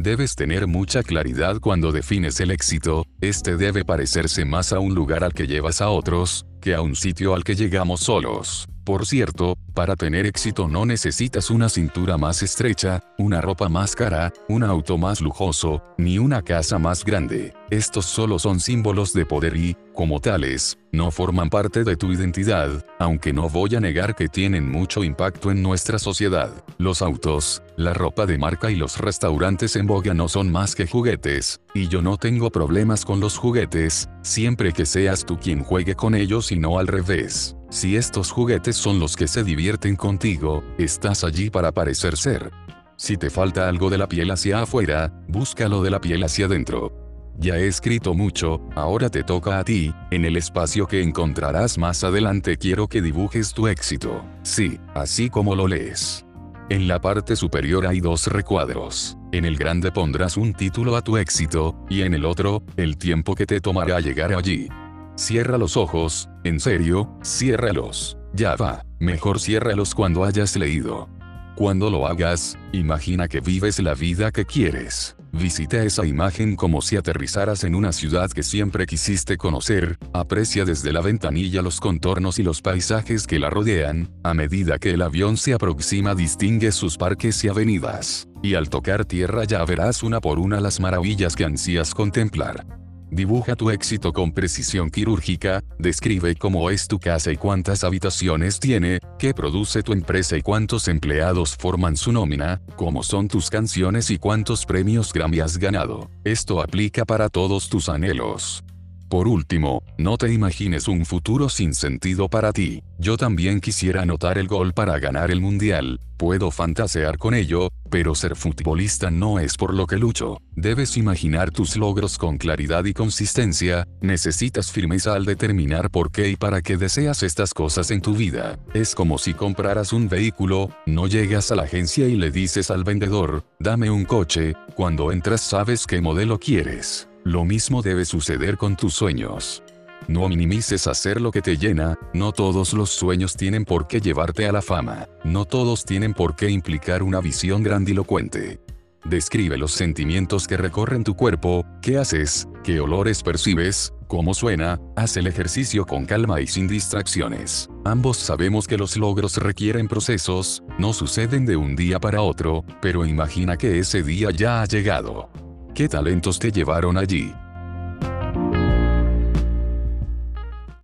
Debes tener mucha claridad cuando defines el éxito, este debe parecerse más a un lugar al que llevas a otros, que a un sitio al que llegamos solos. Por cierto, para tener éxito no necesitas una cintura más estrecha, una ropa más cara, un auto más lujoso, ni una casa más grande. Estos solo son símbolos de poder y, como tales, no forman parte de tu identidad, aunque no voy a negar que tienen mucho impacto en nuestra sociedad. Los autos, la ropa de marca y los restaurantes en boga no son más que juguetes, y yo no tengo problemas con los juguetes, siempre que seas tú quien juegue con ellos y no al revés. Si estos juguetes son los que se divierten contigo, estás allí para parecer ser. Si te falta algo de la piel hacia afuera, búscalo de la piel hacia adentro. Ya he escrito mucho, ahora te toca a ti, en el espacio que encontrarás más adelante quiero que dibujes tu éxito. Sí, así como lo lees. En la parte superior hay dos recuadros. En el grande pondrás un título a tu éxito, y en el otro, el tiempo que te tomará llegar allí. Cierra los ojos, en serio, ciérralos. Ya va, mejor ciérralos cuando hayas leído. Cuando lo hagas, imagina que vives la vida que quieres. Visita esa imagen como si aterrizaras en una ciudad que siempre quisiste conocer, aprecia desde la ventanilla los contornos y los paisajes que la rodean, a medida que el avión se aproxima distingue sus parques y avenidas, y al tocar tierra ya verás una por una las maravillas que ansías contemplar. Dibuja tu éxito con precisión quirúrgica, describe cómo es tu casa y cuántas habitaciones tiene, qué produce tu empresa y cuántos empleados forman su nómina, cómo son tus canciones y cuántos premios Grammy has ganado. Esto aplica para todos tus anhelos. Por último, no te imagines un futuro sin sentido para ti. Yo también quisiera anotar el gol para ganar el mundial, puedo fantasear con ello, pero ser futbolista no es por lo que lucho. Debes imaginar tus logros con claridad y consistencia, necesitas firmeza al determinar por qué y para qué deseas estas cosas en tu vida. Es como si compraras un vehículo, no llegas a la agencia y le dices al vendedor, dame un coche, cuando entras sabes qué modelo quieres. Lo mismo debe suceder con tus sueños. No minimices hacer lo que te llena, no todos los sueños tienen por qué llevarte a la fama, no todos tienen por qué implicar una visión grandilocuente. Describe los sentimientos que recorren tu cuerpo, qué haces, qué olores percibes, cómo suena, haz el ejercicio con calma y sin distracciones. Ambos sabemos que los logros requieren procesos, no suceden de un día para otro, pero imagina que ese día ya ha llegado. ¿Qué talentos te llevaron allí?